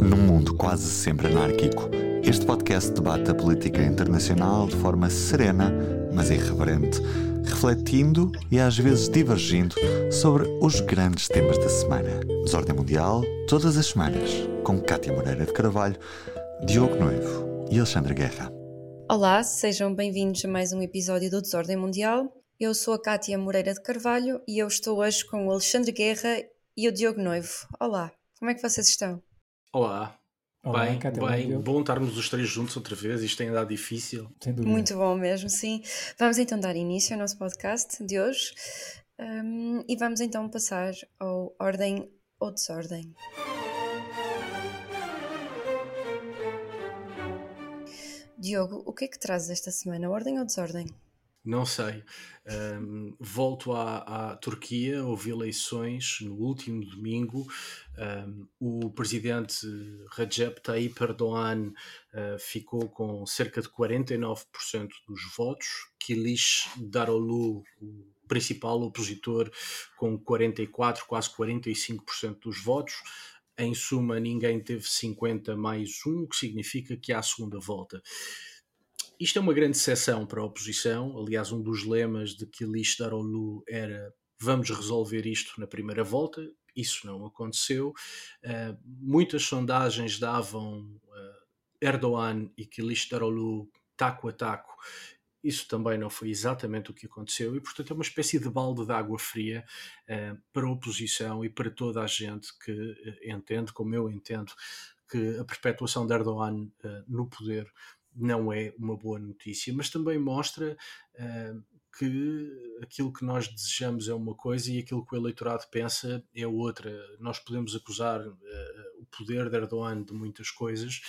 Num mundo quase sempre anárquico, este podcast debate a política internacional de forma serena, mas irreverente, refletindo e às vezes divergindo sobre os grandes temas da semana. Desordem Mundial, todas as semanas, com Cátia Moreira de Carvalho, Diogo Noivo e Alexandre Guerra. Olá, sejam bem-vindos a mais um episódio do Desordem Mundial. Eu sou a Cátia Moreira de Carvalho e eu estou hoje com o Alexandre Guerra e o Diogo Noivo. Olá, como é que vocês estão? Olá. Olá, bem, bem, bom estarmos os três juntos outra vez. Isto tem andado difícil. Sem dúvida. Muito bom mesmo, sim. Vamos então dar início ao nosso podcast de hoje um, e vamos então passar ao Ordem ou Desordem. Diogo, o que é que trazes esta semana? Ordem ou desordem? Não sei. Um, volto à, à, Turquia, houve eleições no último domingo. Um, o presidente Recep Tayyip Erdogan uh, ficou com cerca de 49% dos votos. Kilish Daroglu, o principal opositor, com 44%, quase 45% dos votos. Em suma, ninguém teve 50 mais 1, o que significa que há a segunda volta. Isto é uma grande exceção para a oposição. Aliás, um dos lemas de Kilish Daroglu era vamos resolver isto na primeira volta. Isso não aconteceu. Uh, muitas sondagens davam uh, Erdogan e Kilish Daroglu taco a taco. Isso também não foi exatamente o que aconteceu e, portanto, é uma espécie de balde de água fria uh, para a oposição e para toda a gente que entende, como eu entendo, que a perpetuação de Erdogan no poder não é uma boa notícia, mas também mostra uh, que aquilo que nós desejamos é uma coisa e aquilo que o eleitorado pensa é outra. Nós podemos acusar uh, o poder de Erdogan de muitas coisas,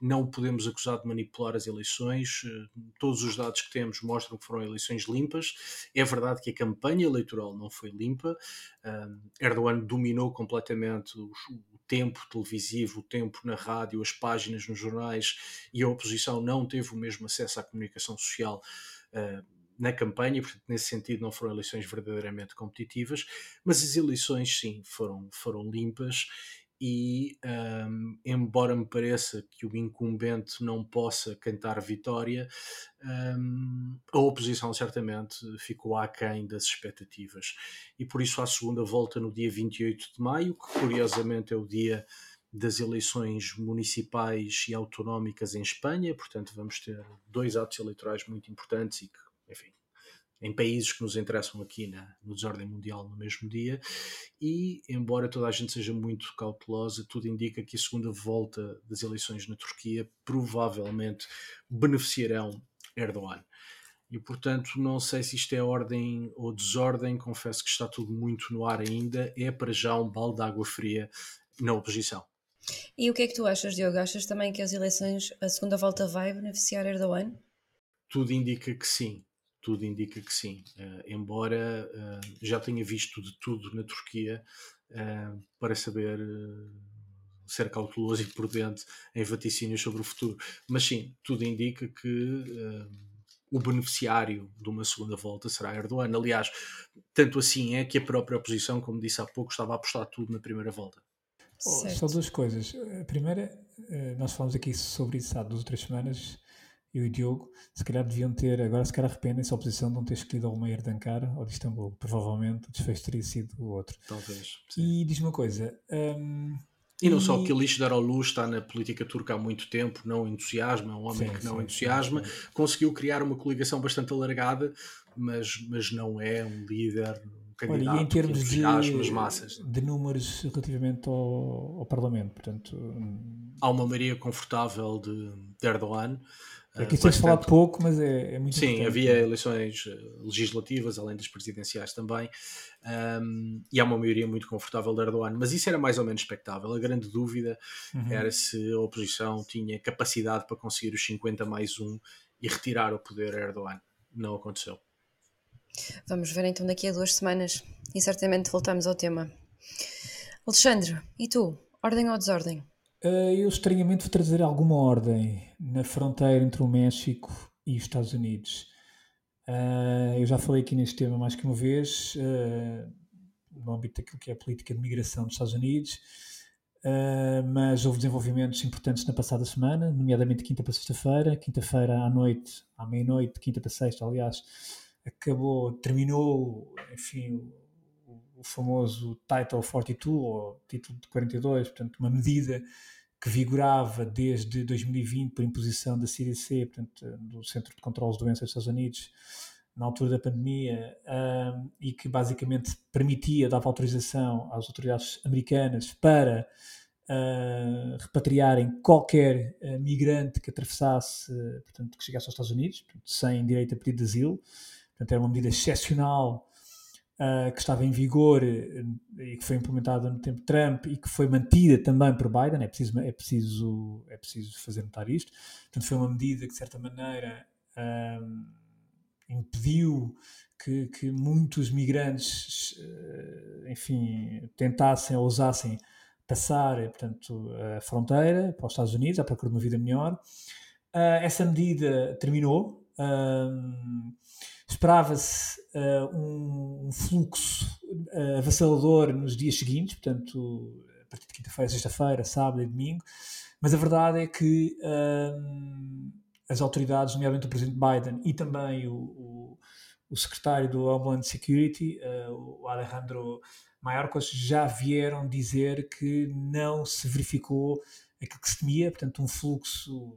não o podemos acusar de manipular as eleições. Uh, todos os dados que temos mostram que foram eleições limpas. É verdade que a campanha eleitoral não foi limpa. Erdogan dominou completamente os, tempo televisivo, o tempo na rádio, as páginas nos jornais e a oposição não teve o mesmo acesso à comunicação social uh, na campanha, portanto, nesse sentido, não foram eleições verdadeiramente competitivas, mas as eleições, sim, foram, foram limpas e um, embora me pareça que o incumbente não possa cantar vitória, um, a oposição certamente ficou aquém das expectativas. E por isso, a segunda volta no dia 28 de maio, que curiosamente é o dia das eleições municipais e autonómicas em Espanha, portanto, vamos ter dois atos eleitorais muito importantes e que, enfim, em países que nos interessam aqui na, no desordem mundial no mesmo dia. E, embora toda a gente seja muito cautelosa, tudo indica que a segunda volta das eleições na Turquia provavelmente beneficiarão Erdogan. E, portanto, não sei se isto é ordem ou desordem, confesso que está tudo muito no ar ainda. É para já um balde de água fria na oposição. E o que é que tu achas, Diogo? Achas também que as eleições, a segunda volta vai beneficiar Erdogan? Tudo indica que sim tudo indica que sim. Uh, embora uh, já tenha visto de tudo na Turquia uh, para saber ser cauteloso e prudente em vaticínios sobre o futuro. Mas sim, tudo indica que o beneficiário de uma segunda volta será Erdogan. Aliás, tanto assim é que a própria oposição, como disse há pouco, estava a apostar tudo na primeira volta. Oh, só duas coisas. A primeira, nós falamos aqui sobre isso há duas ou três semanas e o Diogo, se calhar deviam ter, agora se calhar arrependem-se a oposição de não ter escolhido o Meir de Ankara ou de Istambul. Provavelmente o desfecho teria sido o outro. Talvez. Sim. E diz uma coisa. Um, e não e... só que Lixo Daroglu está na política turca há muito tempo, não entusiasma, é um homem sim, que não sim, entusiasma, conseguiu criar uma coligação bastante alargada, mas, mas não é um líder, um candidato Olha, e em termos de, de números relativamente ao, ao Parlamento, portanto... Há uma maioria confortável de, de Erdogan, Aqui tens falado pouco, mas é, é muito Sim, importante. havia eleições eh, legislativas, além das presidenciais também, um, e há uma maioria muito confortável de Erdogan, mas isso era mais ou menos expectável. A grande dúvida uhum. era se a oposição tinha capacidade para conseguir os 50 mais 1 e retirar o poder a Erdogan. Não aconteceu. Vamos ver então daqui a duas semanas e certamente voltamos ao tema. Alexandre, e tu? Ordem ou desordem? Uh, eu estranhamente vou trazer alguma ordem na fronteira entre o México e os Estados Unidos. Uh, eu já falei aqui neste tema mais que uma vez, uh, no âmbito daquilo que é a política de migração dos Estados Unidos. Mas houve desenvolvimentos importantes na passada semana, nomeadamente quinta para sexta-feira. Quinta-feira à noite, à meia-noite, quinta para sexta, aliás, acabou, terminou, enfim, o, o, famoso Title 42, ou título de 42, portanto, uma medida que vigorava desde 2020 por imposição da CDC, portanto, do Centro de Controlo de Doenças dos Estados Unidos, na altura da pandemia um, e que basicamente permitia, dava autorização às autoridades americanas para uh, repatriarem qualquer uh, migrante que atravessasse, portanto, que chegasse aos Estados Unidos, portanto, sem direito a pedido de asilo. Portanto, era uma medida excepcional uh, que estava em vigor e que foi implementada no tempo de Trump e que foi mantida também por Biden. É preciso, é preciso, é preciso fazer notar isto. Portanto, foi uma medida que, de certa maneira, impediu que, que muitos migrantes, eh, enfim, tentassem ou ousassem passar, portanto, a fronteira para os Estados Unidos à procura de uma vida melhor. Uh, essa medida terminou. Uh, Esperava-se uh, um, um, fluxo avassalador nos dias seguintes, portanto, a partir de quinta-feira, sexta-feira, sábado e domingo, mas a verdade é que as autoridades, nomeadamente o presidente Biden e também o, o, o secretário do Homeland Security, uh, o Alejandro Mayorkas, já vieram dizer que não se verificou aquilo que se temia, portanto, um fluxo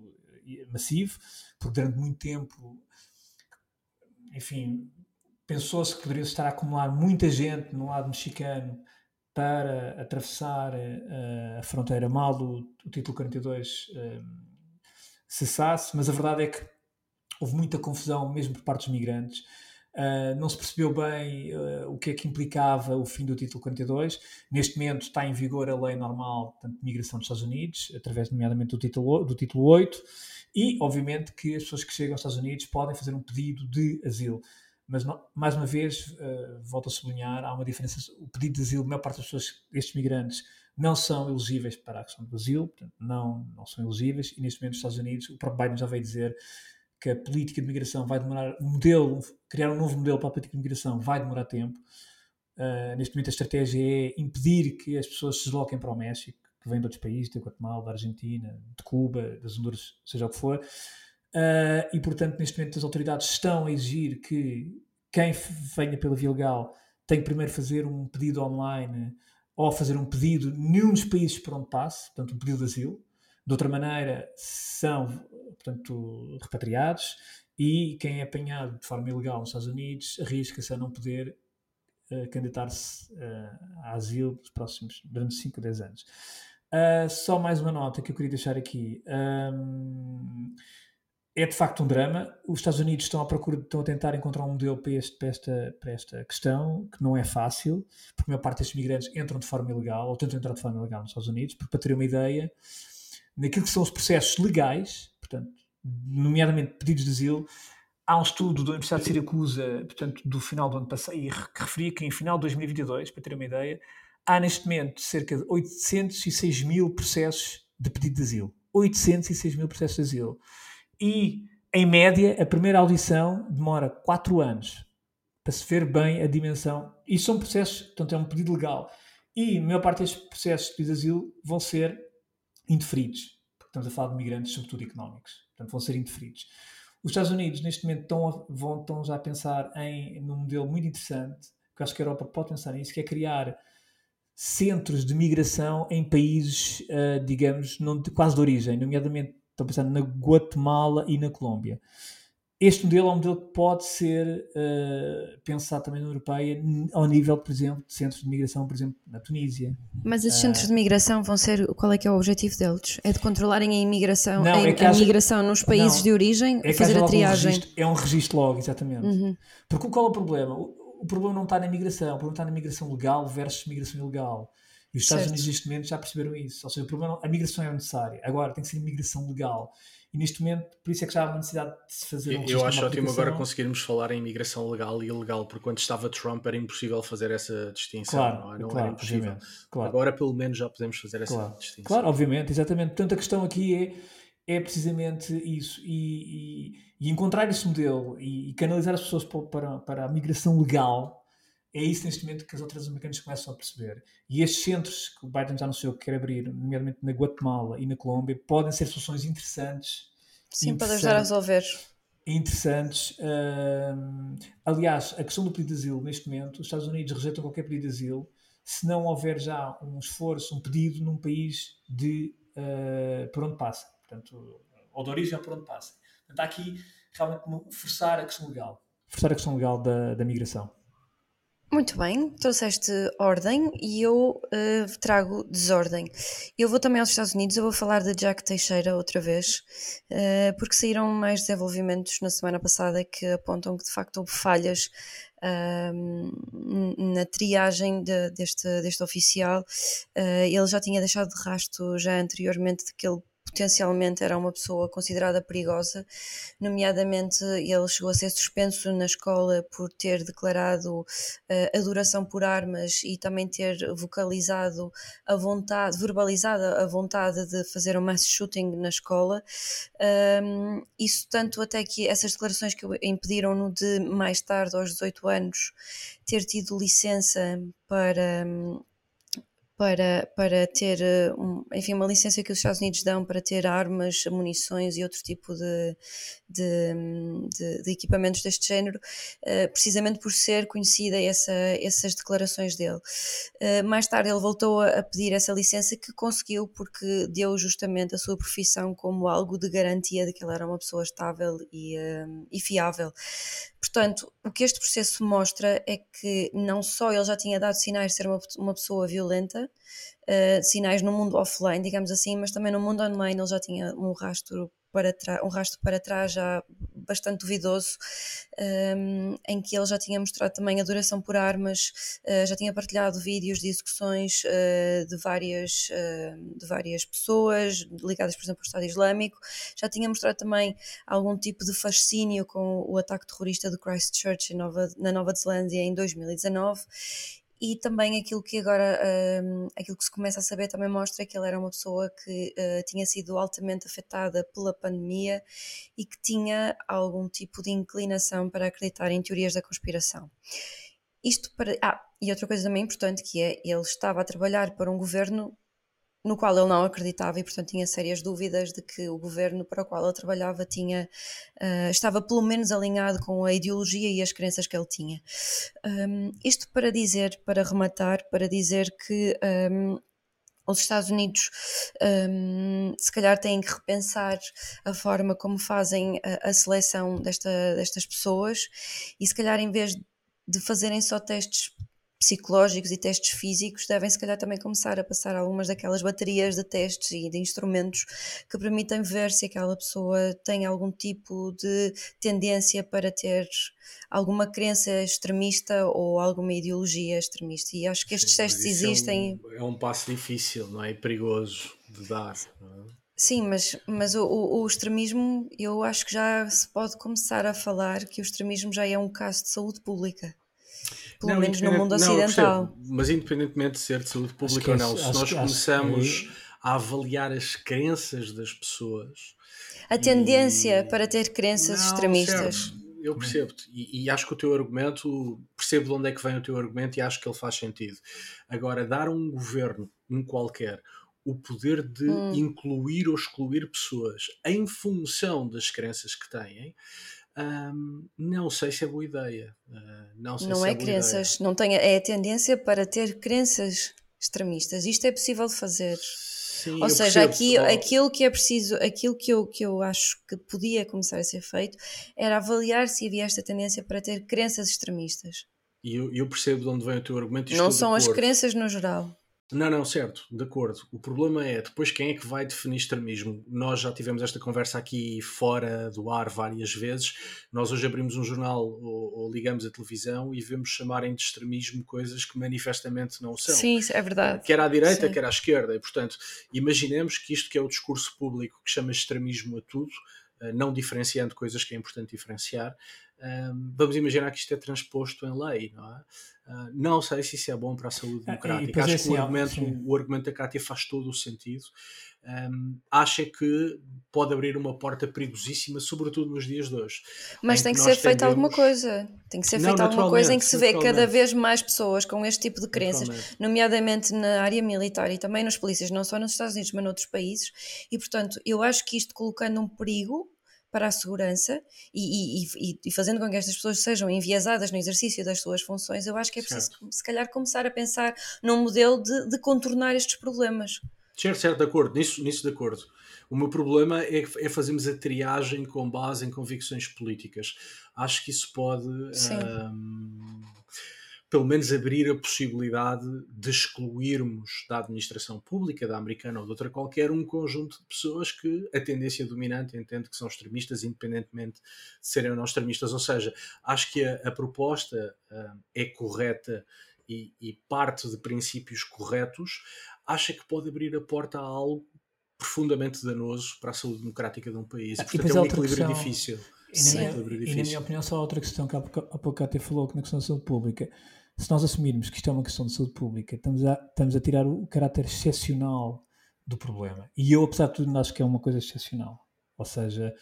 massivo, porque durante muito tempo, enfim, pensou-se que poderia estar a acumular muita gente no lado mexicano para atravessar uh, a fronteira mal o, o título 42 uh, cessasse, mas a verdade é que houve muita confusão mesmo por parte dos migrantes. Uh, não se percebeu bem uh, o que é que implicava o fim do título 42. Neste momento está em vigor a lei normal portanto, de migração dos Estados Unidos, através nomeadamente do título, do título 8, e obviamente que as pessoas que chegam aos Estados Unidos podem fazer um pedido de asilo. Mas, não, mais uma vez, uh, volto a sublinhar, há uma diferença. O pedido de asilo, a maior parte das pessoas, estes migrantes, não são elegíveis para a questão do asilo, portanto, não, não são elegíveis, e neste momento nos Estados Unidos o próprio Biden já veio dizer que a política de migração vai demorar, um modelo, criar um novo modelo para a política de migração vai demorar tempo. Uh, neste momento a estratégia é impedir que as pessoas se desloquem para o México, que vêm de outros países, da Guatemala, da Argentina, de Cuba, das Honduras, seja o que for. Uh, e, portanto, neste momento as autoridades estão a exigir que quem venha pela via legal tem que primeiro fazer um pedido online ou fazer um pedido nenhum dos países por onde passe, portanto, um pedido de asilo. De outra maneira, são, portanto, repatriados e quem é apanhado de forma ilegal nos Estados Unidos arrisca-se a não poder uh, candidatar-se uh, a asilo nos próximos, durante 5 ou 10 anos. Uh, só mais uma nota que eu queria deixar aqui. Um, é de facto um drama. Os Estados Unidos estão à procura, estão a tentar encontrar um modelo para, este, para, esta, para esta questão, que não é fácil, porque a maior parte destes migrantes entram de forma ilegal, ou tentam entrar de forma ilegal nos Estados Unidos, porque para ter uma ideia, naquilo que são os processos legais, portanto, nomeadamente pedidos de asilo, há um estudo da Universidade de Siracusa, portanto, do final do ano passado, e que referia que em final de 2022, para ter uma ideia, há neste momento cerca de 806 mil processos de pedido de asilo. 806 mil processos de asilo e, em média, a primeira audição demora 4 anos para se ver bem a dimensão. E são processos, portanto, é um pedido legal. E a maior parte destes processos de pedido de asilo vão ser indeferidos. Estamos a falar de migrantes, sobretudo económicos. Portanto, vão ser indeferidos. Os Estados Unidos, neste momento, estão, a, vão, estão já a pensar em num modelo muito interessante, que eu acho que a Europa pode pensar nisso, que é criar centros de migração em países, uh, digamos, não de, quase de origem, nomeadamente Estou pensando na Guatemala e na Colômbia. Este modelo é um modelo que pode ser uh, pensado também na Europeia, ao nível, por exemplo, de centros de migração, por exemplo, na Tunísia. Mas esses uh, centros de migração vão ser, qual é que é o objetivo deles? É de controlarem a imigração, não, a, é a migração nos países não, de origem, é fazer a triagem? Um registro, é um registro logo, exatamente. Uhum. Porque qual é o problema? O, o, problema não está na migração, o problema está na migração legal versus migração ilegal. E os Estados certo. Unidos, neste momento, já perceberam isso. Ou seja, o problema, a migração é necessária. Agora, tem que ser migração legal. E neste momento, por isso é que já há uma necessidade de se fazer um Eu acho ótimo agora conseguirmos falar em migração legal e ilegal, porque quando estava Trump era impossível fazer essa distinção. Claro, não, é? não claro, era impossível. Claro. Agora, pelo menos, já podemos fazer essa claro. distinção. Claro, obviamente, exatamente. Portanto, a questão aqui é, é precisamente isso. E, e, e encontrar esse modelo e, e, canalizar as pessoas para, para a migração legal é isso neste momento que as outras americanas começam a perceber. E estes centros que o Biden já anunciou que quer abrir, nomeadamente na Guatemala e na Colômbia, podem ser soluções interessantes. Sim, para ajudar a resolver. Interessantes. Uh, aliás, a questão do pedido de asilo, neste momento, os Estados Unidos rejeitam qualquer pedido de asilo se não houver já um esforço, um pedido num país de uh, por onde passa. Portanto, ou de origem ou por onde passa. Portanto, há aqui realmente forçar a questão legal. Forçar a questão legal da, da migração. Muito bem, trouxeste ordem e eu uh, trago desordem. Eu vou também aos Estados Unidos, eu vou falar de Jack Teixeira outra vez, uh, porque saíram mais desenvolvimentos na semana passada que apontam que de facto houve falhas uh, na triagem de, deste, deste oficial. ele já tinha deixado de rasto já anteriormente de que ele potencialmente era uma pessoa considerada perigosa, nomeadamente ele chegou a ser suspenso na escola por ter declarado uh, adoração por armas e também ter vocalizado a vontade, verbalizado a vontade de fazer um mass shooting na escola. Um, isso tanto até que essas declarações que impediram-no de mais tarde, aos 18 anos, ter tido licença para para, para ter, eh, um, enfim, uma licença que os Estados Unidos dão para ter armas, munições e outro tipo de, de, de, de equipamentos deste género, uh, precisamente por ser conhecida essa, essas declarações dele. Uh, mais tarde ele voltou a, pedir essa licença que conseguiu porque deu justamente a sua profissão como algo de garantia de que ele era uma pessoa estável e, e fiável. Portanto, o que este processo mostra é que não só ele já tinha dado sinais de ser uma, uma pessoa violenta, uh, sinais no mundo offline, digamos assim, mas também no mundo online ele já tinha um rastro para um rastro para trás já bastante duvidoso, um, em que ele já tinha mostrado também a duração por armas, uh, já tinha partilhado vídeos de execuções uh, de, várias, uh, de várias pessoas ligadas, por exemplo, ao Estado Islâmico, já tinha mostrado também algum tipo de fascínio com o ataque terrorista do Christchurch Nova, na Nova Zelândia em 2019 e também aquilo que agora um, aquilo que se começa a saber também mostra que ele era uma pessoa que uh, tinha sido altamente afetada pela pandemia e que tinha algum tipo de inclinação para acreditar em teorias da conspiração. Isto para ah, e outra coisa também importante que é ele estava a trabalhar para um governo no qual ele não acreditava e, portanto, tinha sérias dúvidas de que o governo para o qual ele trabalhava tinha, uh, estava pelo menos alinhado com a ideologia e as crenças que ele tinha. Um, isto para dizer, para rematar, para dizer que um, os Estados Unidos um, se calhar têm que repensar a forma como fazem a, a seleção desta, destas pessoas e se calhar em vez de fazerem só testes psicológicos e testes físicos devem se calhar também começar a passar algumas daquelas baterias de testes e de instrumentos que permitem ver se aquela pessoa tem algum tipo de tendência para ter alguma crença extremista ou alguma ideologia extremista e acho que estes Sim, testes existem é um, é um, passo difícil não é? E perigoso de dar é? Sim, mas, mas o, o, o, extremismo, eu acho que já se pode começar a falar que o extremismo já é um caso de saúde pública pelo não, menos no mundo ocidental. Não, mas independentemente de ser de saúde pública ou não, se nós começamos a avaliar as crenças das pessoas. A tendência e... para ter crenças não, extremistas. Certo. Eu percebo-te e, e, acho que o teu argumento, percebo de onde é que vem o teu argumento e acho que ele faz sentido. Agora, dar a um governo, um qualquer, o poder de hum. incluir ou excluir pessoas em função das crenças que têm, um, não sei se é boa ideia. Uh, não não é, é crenças, ideia. não tem, é a tendência para ter crenças extremistas. Isto é possível de fazer. Sim, Ou seja, aqui, aquilo que é preciso, aquilo que eu, que eu acho que podia começar a ser feito era avaliar se havia esta tendência para ter crenças extremistas. E eu, eu percebo de onde vem o teu argumento. Não são as crenças no geral. Não, não, certo, de acordo. O problema é depois quem é que vai definir extremismo? Nós já tivemos esta conversa aqui fora do ar várias vezes. Nós hoje abrimos um jornal ou, ou ligamos a televisão e vemos chamarem de extremismo coisas que manifestamente não são. Sim, é verdade. Quer à direita, Sim. quer à esquerda. E, portanto, imaginemos que isto que é o discurso público que chama extremismo a tudo, eh, não diferenciando coisas que é importante diferenciar, um, vamos imaginar que isto é transposto em lei, não é? Uh, não sei se isso é bom para a saúde ah, democrática. Acho é que o, assim, argumento, o argumento da Cátia faz todo o sentido. Um, acha que pode abrir uma porta perigosíssima, sobretudo nos dias de hoje. Mas tem que, que ser feita alguma coisa. Tem que ser feita alguma coisa em que se vê cada vez mais pessoas com este tipo de crenças, nomeadamente na área militar e também nas polícias, não só nos Estados Unidos, mas noutros países. E, portanto, eu acho que isto colocando um perigo para a segurança e, e, e, fazendo com que estas pessoas sejam enviesadas no exercício das suas funções, eu acho que é preciso, certo. se calhar, começar a pensar num modelo de, de, contornar estes problemas. Certo, certo, de acordo, nisso, nisso de acordo. O meu problema é, é fazermos a triagem com base em convicções políticas. Acho que isso pode. Um, pelo menos abrir a possibilidade de excluirmos da administração pública, da americana ou de outra qualquer, um conjunto de pessoas que a tendência dominante entende que são extremistas, independentemente de serem ou não extremistas. Ou seja, acho que a, a proposta uh, é correta e, e, parte de princípios corretos, acha que pode abrir a porta a algo profundamente danoso para a saúde democrática de um país. Portanto, é um equilíbrio questão... difícil. E na, minha, e na, minha, opinião, só outra questão que há pouco até falou que na questão da saúde pública se nós assumirmos que isto é uma questão de saúde pública, estamos a, estamos a tirar o caráter excepcional do problema. E eu, apesar de tudo, acho que é uma coisa excepcional. Ou seja,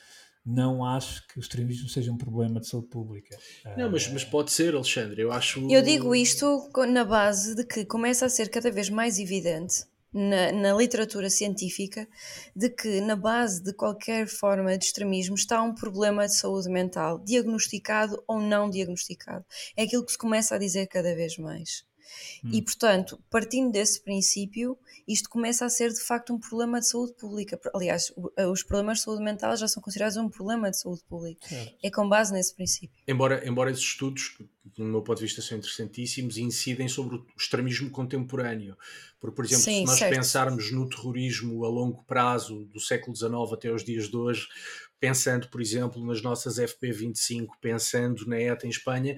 não acho que o extremismo seja um problema de saúde pública. Não, mas, mas pode ser, Alexandre. Eu acho. Eu digo isto na base de que começa a ser cada vez mais evidente na, na, literatura científica de que na base de qualquer forma de extremismo está um problema de saúde mental, diagnosticado ou não diagnosticado. É aquilo que se começa a dizer cada vez mais. Hum. E, portanto, partindo desse princípio, isto começa a ser de facto um problema de saúde pública. Aliás, eh, os problemas de saúde mental já são considerados um problema de saúde pública. Certo. É com base nesse princípio. Embora, embora esses estudos, do meu ponto de vista, são interessantíssimos incidem sobre o extremismo contemporâneo. Porque, por exemplo, Sim, se nós certo. pensarmos no terrorismo a longo prazo, do século XIX até os dias de hoje, pensando, por exemplo, nas nossas FP25, pensando na ETA em Espanha,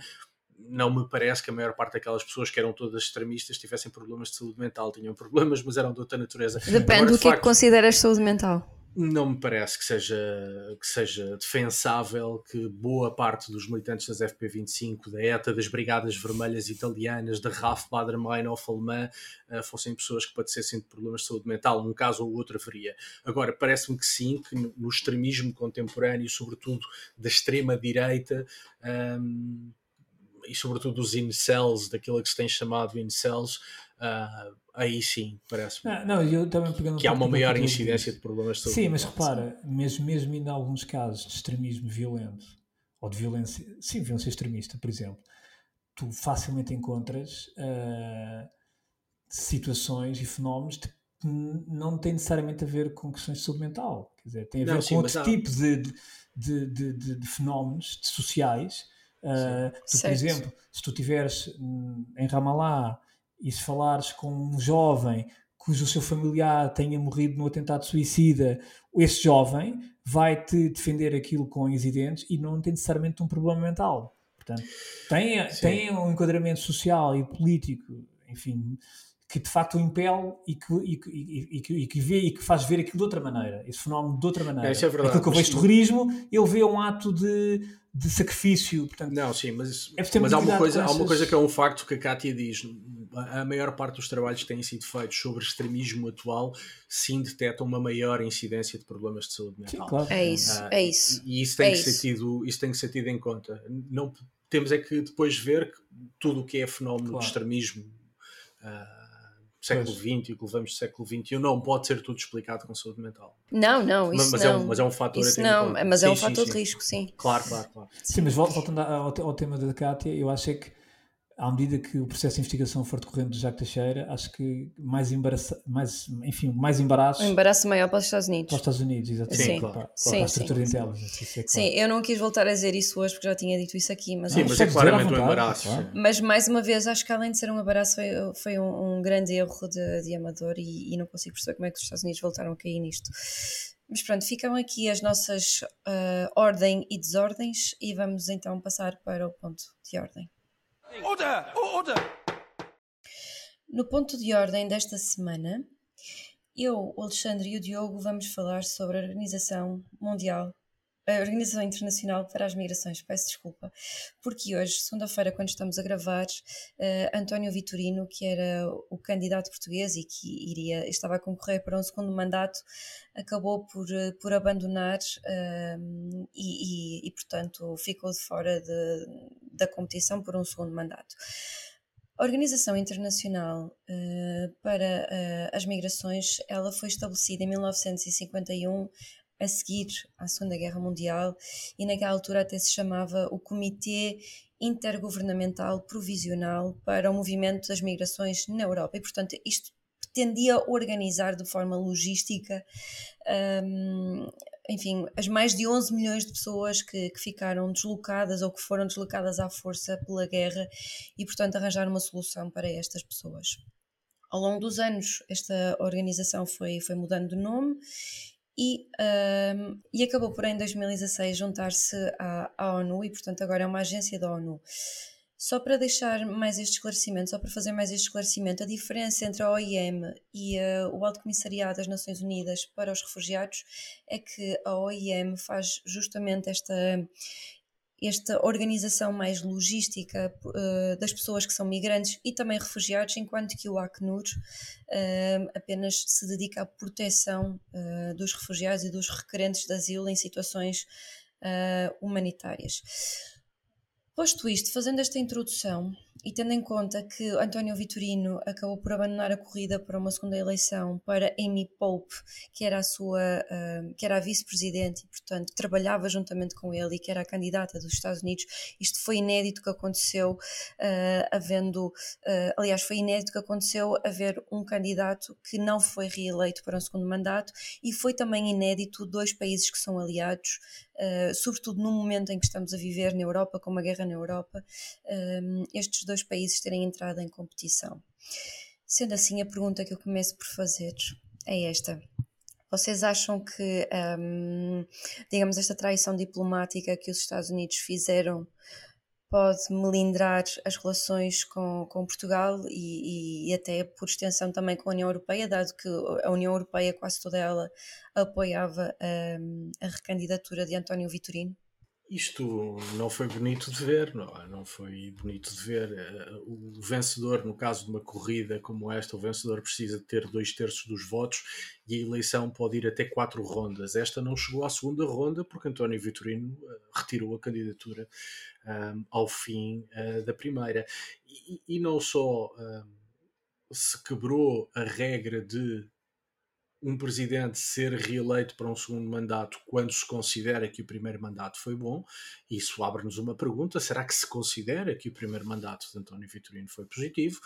não me parece que a maior parte daquelas pessoas que eram todas extremistas tivessem problemas de saúde mental. Tinham problemas, mas eram de outra natureza. Depende Agora, do que facto, é que consideras saúde mental. Não me parece que seja, que seja defensável que boa parte dos militantes das FP25, da ETA, das Brigadas Vermelhas Italianas, da RAF Bader-Meinhof alemã, uh, fossem pessoas que padecessem de problemas de saúde mental. Um caso ou outro haveria. Agora, parece-me que sim, que no extremismo contemporâneo, sobretudo da extrema-direita, um, e sobretudo dos incels, daquilo que se tem chamado incels, uh, aí sim, parece-me ah, não, eu também pegando que há uma maior incidência de problemas de Sim, mas repara, mesmo, mesmo em alguns casos de extremismo violento, ou de violência, sim, violência extremista, por exemplo, tu facilmente encontras uh, situações e fenómenos que não têm necessariamente a ver com questões de saúde mental, quer dizer, tem a ver não, com sim, outro tipo de, de, de, de, de fenómenos sociais Uh, tu, por exemplo, se tu estiveres hum, em Ramallah e se falares com um jovem cujo seu familiar tenha morrido no atentado suicida, esse jovem vai-te defender aquilo com os dentes e não tem necessariamente um problema mental. Portanto, tem, tem um enquadramento social e político, enfim, que de facto o impele e que, e, e, e, e, que vê e que faz ver aquilo de outra maneira, esse fenómeno de outra maneira. É, isso é verdade. Aquilo que eu vejo terrorismo, ele vê um ato de, de sacrifício. Portanto, não, sim, mas, é mas há, uma coisa, há uma coisa que é um facto que a Kátia diz. A maior parte dos trabalhos que têm sido feitos sobre extremismo atual sim detectam uma maior incidência de problemas de saúde mental. Sim, claro. É isso, ah, é isso. E isso tem, é que isso. Ser tido, isso tem que ser tido em conta. Não, temos é que depois ver que tudo o que é fenómeno claro. de extremismo. Uh, século XX e o que levamos do século XXI não pode ser tudo explicado com saúde mental. Não, não, isso mas, não. É um, mas é um fator isso não, mas é um fator sim. de risco, sim. Claro, claro, claro. Sim, mas voltando ao, ao tema da Cátia, eu acho é que à medida que o processo de investigação for decorrendo de Jacques Teixeira, acho que mais embaraço, mais, enfim, mais embaraço. Um embaraço maior para os Estados Unidos. Para os Estados Unidos, exatamente. Sim, claro. Para, sim, para a estrutura sim. de intelligence. É claro. Sim, eu não quis voltar a dizer isso hoje porque já tinha dito isso aqui. Mas sim, mas é claramente um embaraço. Claro. Mas mais uma vez, acho que além de ser um embaraço, foi, foi um, um grande erro de, de amador e, e, não consigo perceber como é que os Estados Unidos voltaram a cair nisto. Mas pronto, ficam aqui as nossas uh, ordem e desordens e vamos então passar para o ponto de ordem. Order! Order! No ponto de ordem desta semana, eu, o Alexandre e o Diogo vamos falar sobre a Organização Mundial a Organização Internacional para as Migrações, peço desculpa, porque hoje, segunda-feira, quando estamos a gravar, uh, António Vitorino, que era o candidato português e que iria, estava a concorrer para um segundo mandato, acabou por, eh, por abandonar uh, e, e, e, portanto, ficou de fora de, da competição por um segundo mandato. A Organização Internacional uh, para uh, as Migrações ela foi estabelecida em 1951 a seguir à Segunda Guerra Mundial e naquela altura até se chamava o Comitê Intergovernamental Provisional para o Movimento das Migrações na Europa e portanto isto pretendia organizar de forma logística um, enfim, as mais de 11 milhões de pessoas que, que, ficaram deslocadas ou que foram deslocadas à força pela guerra e, portanto, arranjar uma solução para estas pessoas. Ao longo dos anos, esta organização foi, foi mudando de nome e, um, e acabou por em 2016 juntar-se à, à, ONU e, portanto, agora é uma agência da ONU. Só para deixar mais este esclarecimento, só para fazer mais este esclarecimento, a diferença entre a OIM e uh, o Alto Comissariado das Nações Unidas para os Refugiados é que a OIM faz justamente esta, esta organização mais logística uh, das pessoas que são migrantes e também refugiados, enquanto que o Acnur uh, apenas se dedica à proteção dos refugiados e dos requerentes de asilo em situações humanitárias. Posto isto, fazendo esta introdução e tendo em conta que António Vitorino acabou por abandonar a corrida para uma segunda eleição para Amy Pope, que era a sua, uh, que era a vice-presidente e, portanto, trabalhava juntamente com ele e que era a candidata dos Estados Unidos, isto foi inédito que aconteceu, uh, havendo, uh, aliás, foi inédito que aconteceu haver um candidato que não foi reeleito para um segundo mandato e foi também inédito dois países que são aliados, sobretudo no momento em que estamos a viver na Europa, com uma guerra na Europa, estes dois países terem entrado em competição. Sendo assim, a pergunta que eu começo por fazer é esta. Vocês acham que, um, digamos, esta traição diplomática que os Estados Unidos fizeram pode melindrar as relações com, com Portugal e, e, até por extensão também com a União Europeia, dado que a União Europeia, quase toda ela, apoiava um, a recandidatura de António Vitorino? Isto não foi bonito de ver, não, não foi bonito de ver. Eh, o vencedor, no caso de uma corrida como esta, o vencedor precisa ter dois terços dos votos e a eleição pode ir até quatro rondas. Esta não chegou à segunda ronda porque António Vitorino eh, retirou a candidatura um, ehm, ao fim uh, da primeira. E, e não só um, ehm, se quebrou a regra de um presidente ser reeleito para um segundo mandato quando se considera que o primeiro mandato foi bom, isso abre-nos uma pergunta: será que se considera que o primeiro mandato de António Vitorino foi positivo?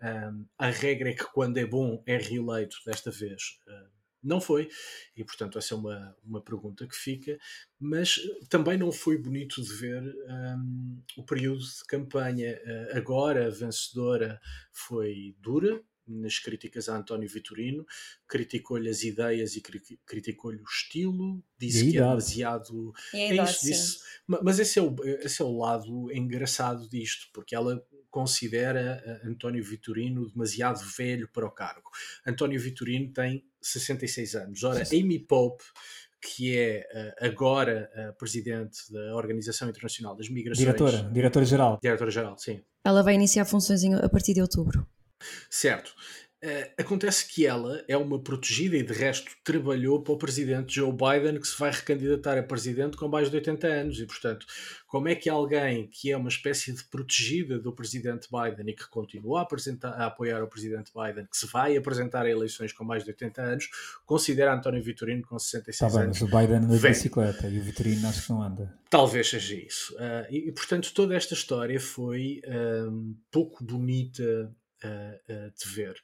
Um, a regra é que quando é bom é reeleito, desta vez. Um, não foi, e portanto essa é uma, uma pergunta que fica, mas também não foi bonito de ver um, o período de campanha. Uh, agora a vencedora foi dura, nas críticas a António Vitorino, criticou-lhe as ideias e criticou-lhe o estilo, disse que é demasiado. É, é isso, disse, mas esse é, o, esse é o lado engraçado disto, porque ela considera eh, António Vitorino demasiado velho para o cargo. António Vitorino tem 66 anos. Ora, Amy Pope que é uh, agora uh, presidente da Organização Internacional das Migrações. Diretora, diretora-geral. Diretora-geral, sim. Ela vai iniciar funções a partir de outubro. Certo. Uh, acontece que ela é uma protegida e de resto trabalhou para o presidente Joe Biden que se vai recandidatar a presidente com mais de 80 anos. E portanto como é que alguém que é uma espécie de protegida do presidente Biden e que continua a, apresentar, a apoiar o presidente Biden que se vai apresentar a eleições com mais de 80 anos considera António Vitorino com 66 tá bem, anos mas o Biden anda de bicicleta e o Vitorino acho que não anda. Talvez seja isso. Uh, e, e, portanto toda esta história foi um, ah, pouco bonita de ver.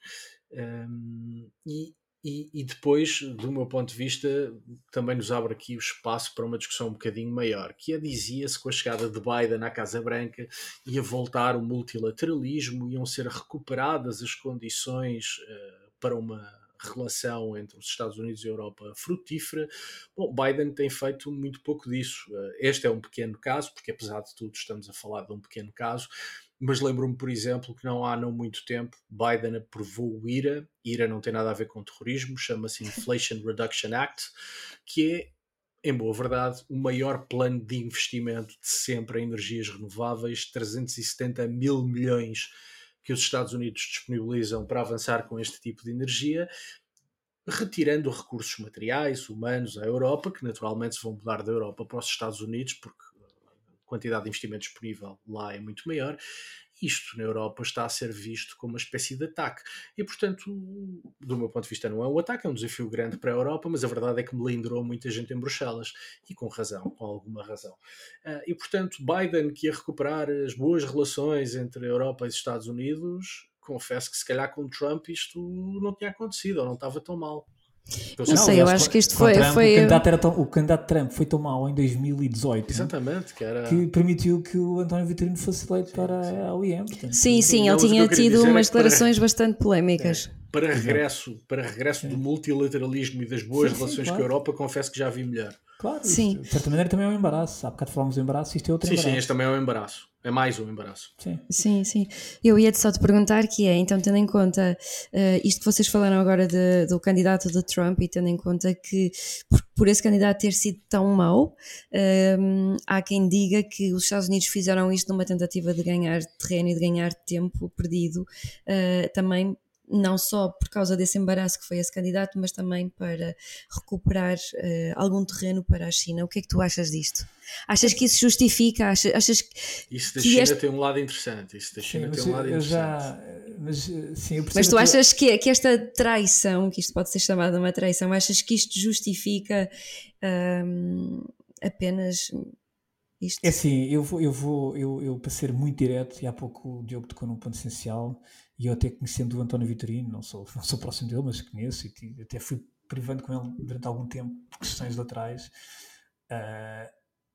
Um, e, e, e, depois, do meu ponto de vista, também nos abre aqui o espaço para uma discussão um bocadinho maior, que é dizia-se com a chegada de Biden à Casa Branca ia voltar o multilateralismo, iam ser recuperadas as condições uh, para uma relação entre os Estados Unidos e a Europa frutífera. Bom, Biden tem feito muito pouco disso. Uh, este é um pequeno caso, porque apesar de tudo estamos a falar de um pequeno caso, mas lembro-me, por exemplo, que não há não muito tempo Biden aprovou o IRA. IRA não tem nada a ver com terrorismo, chama-se Inflation Reduction Act, que é em boa verdade, o maior plano de investimento de sempre em energias renováveis, 370 mil milhões que os Estados Unidos disponibilizam para avançar com este tipo de energia, retirando recursos materiais, humanos à Europa, que naturalmente se vão mudar da Europa para os Estados Unidos, porque quantidade de investimento disponível lá é muito maior, isto na Europa está a ser visto como uma espécie de ataque. E, portanto, do meu ponto de vista, não é um ataque, é um desafio grande para a Europa, mas a verdade é que melindrou muita gente em Bruxelas. E com razão, com alguma razão. Uh, e, portanto, Biden, que ia recuperar as boas relações entre a Europa e os Estados Unidos, confesso que se calhar com Trump isto não tinha acontecido, ou não estava tão mal. Não, não sei, eu acho que isto foi. Trump, foi o, candidato era tão, o candidato Trump foi tão mau em 2018 Exatamente, que, era... que permitiu que o António Vitorino fosse eleito sim, para sim. a OIM. Portanto, sim, sim, ele tinha tido umas declarações para, bastante polémicas. É, para regresso, para regresso do multilateralismo e das boas relações claro. com a Europa, confesso que já vi melhor. Claro, sim. Isto, de certa maneira também é um embaraço. Há bocado falámos de embaraço, isto é outro sim, embaraço. Sim, este também é um embaraço. É mais um embaraço. Sim, sim. sim. Eu ia só te perguntar que é, então, tendo em conta uh, isto que vocês falaram agora de, do candidato de Trump e tendo em conta que por, por esse candidato ter sido tão mau, um, há quem diga que os Estados Unidos fizeram isto numa tentativa de ganhar terreno e de ganhar tempo perdido, uh, também não só por causa desse embaraço que foi esse candidato, mas também para recuperar uh, algum terreno para a China. O que é que tu achas disto? Achas que isso justifica? Achas, achas que. Isso da China este... tem um lado interessante. Isso da China sim, tem um lado interessante. Já, mas, sim, mas tu achas que, que esta traição, que isto pode ser chamada uma traição, achas que isto justifica um, apenas isto? É assim, eu vou, eu vou, eu, eu para ser muito direto, e há pouco o Diogo tocou num ponto essencial, e eu até conhecendo o António Vitorino, não sou, não sou próximo dele, mas conheço e até fui privando com ele durante algum tempo por questões laterais. Uh,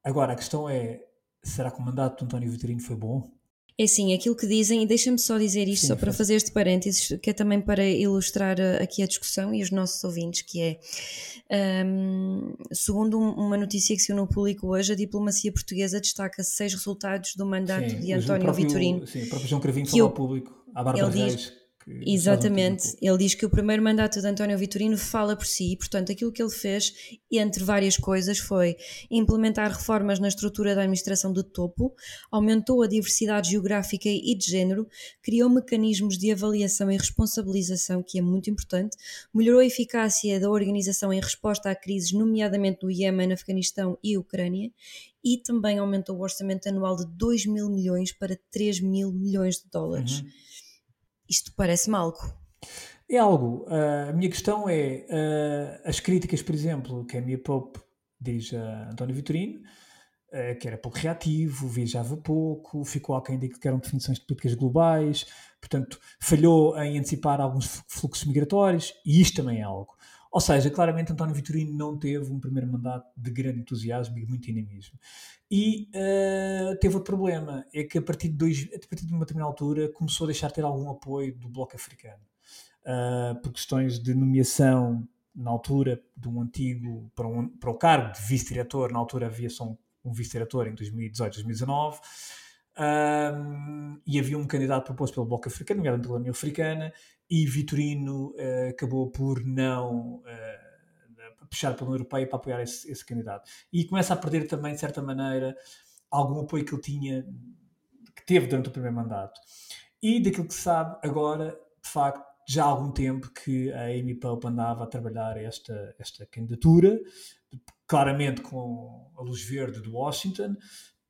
agora, a questão é, será que o mandato do António Vitorino foi bom? É sim, aquilo que dizem, e deixa-me só dizer isto, sim, só para fazer este parênteses, que é também para ilustrar eh, aqui a discussão e os nossos ouvintes, que é, um, segundo uma notícia que se no público hoje, a diplomacia portuguesa destaca seis resultados do mandato sim, de António próprio, Vitorino. Sim, o próprio João Cravinho falou ao público, à Bárbara Reis, Exatamente, ele diz que o primeiro mandato de António Vitorino fala por si e, portanto, aquilo que ele fez, entre várias coisas, foi implementar reformas na estrutura da administração de topo, aumentou a diversidade geográfica e de género, criou mecanismos de avaliação e responsabilização, que é muito importante, melhorou a eficácia da organização em resposta a crises, nomeadamente no Iêmen, Afeganistão e Ucrânia, e também aumentou o orçamento anual de 2 mil milhões para 3 mil milhões de dólares. Uhum. Isto parece-me algo. É algo. Uh, a minha questão é: uh, as críticas, por exemplo, que a minha Pope diz a António Vitorino, uh, que era pouco reativo, viajava pouco, ficou aquém daquilo que eram definições de políticas globais, portanto, falhou em antecipar alguns fluxos migratórios, e isto também é algo. Ou seja, claramente António Vitorino não teve um primeiro mandato de grande entusiasmo e muito dinamismo. E uh, teve outro problema, é que a partir, de dois, a partir de uma determinada altura começou a deixar de ter algum apoio do Bloco Africano. Uh, por questões de nomeação na altura de um antigo para, um, para o cargo de vice-diretor, na altura havia só um, um vice-diretor em 2018, 2019, um, e havia um candidato proposto pelo Bloco Africano, nomeadamente pela União Africana, e Vitorino uh, acabou por não uh, puxar pela União Europeia para apoiar esse, esse, candidato. E começa a perder também, de certa maneira, algum apoio que ele tinha, que teve durante o primeiro mandato. E daquilo que se sabe agora, de facto, já há algum tempo que a Amy Pope andava a trabalhar esta, esta candidatura, claramente com a luz verde de Washington,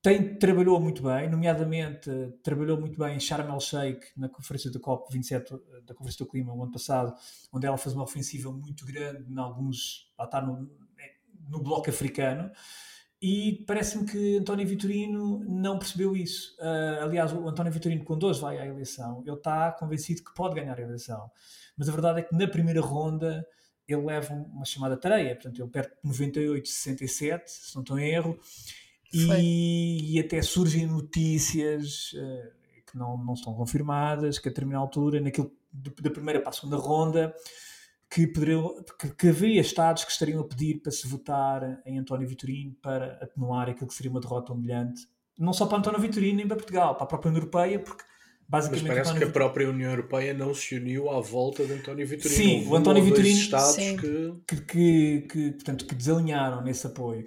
tem, trabalhou muito bem, nomeadamente trabalhou muito bem em Sharm el-Sheikh na conferência da COP27 da Conferência do Clima o ano passado, onde ela fez uma ofensiva muito grande em alguns, lá está no, no bloco africano e parece-me que António Vitorino não percebeu isso. Uh, aliás, o António Vitorino, quando hoje vai à eleição, ele está convencido que pode ganhar a eleição. Mas a verdade é que na primeira ronda ele leva uma chamada tareia, portanto, ele perde 98, 67, se não estou em erro, e, e, até surgem notícias uh, que não, não estão confirmadas, que a determinada altura, naquilo de, da primeira para a segunda ronda, que, poderiam, que, que havia Estados que estariam a pedir para se votar em António Vitorino para atenuar aquilo que seria uma derrota humilhante, não só para António Vitorino, nem para Portugal, para a própria União Europeia, porque Basicamente, Mas parece que a própria União Europeia não se uniu à volta de António Vitorino. Sim, o António Vitorino Estados que... Que, que, que, portanto, que desalinharam nesse apoio.